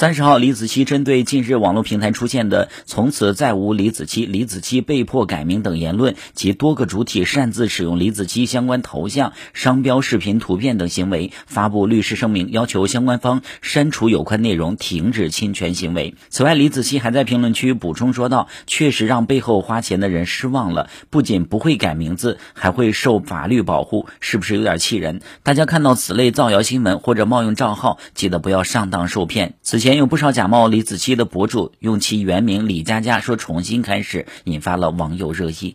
三十号，李子柒针对近日网络平台出现的“从此再无李子柒”“李子柒被迫改名”等言论及多个主体擅自使用李子柒相关头像、商标、视频、图片等行为，发布律师声明，要求相关方删除有关内容，停止侵权行为。此外，李子柒还在评论区补充说道：“确实让背后花钱的人失望了，不仅不会改名字，还会受法律保护，是不是有点气人？”大家看到此类造谣新闻或者冒用账号，记得不要上当受骗。此前前有不少假冒李子柒的博主用其原名李佳佳说重新开始，引发了网友热议。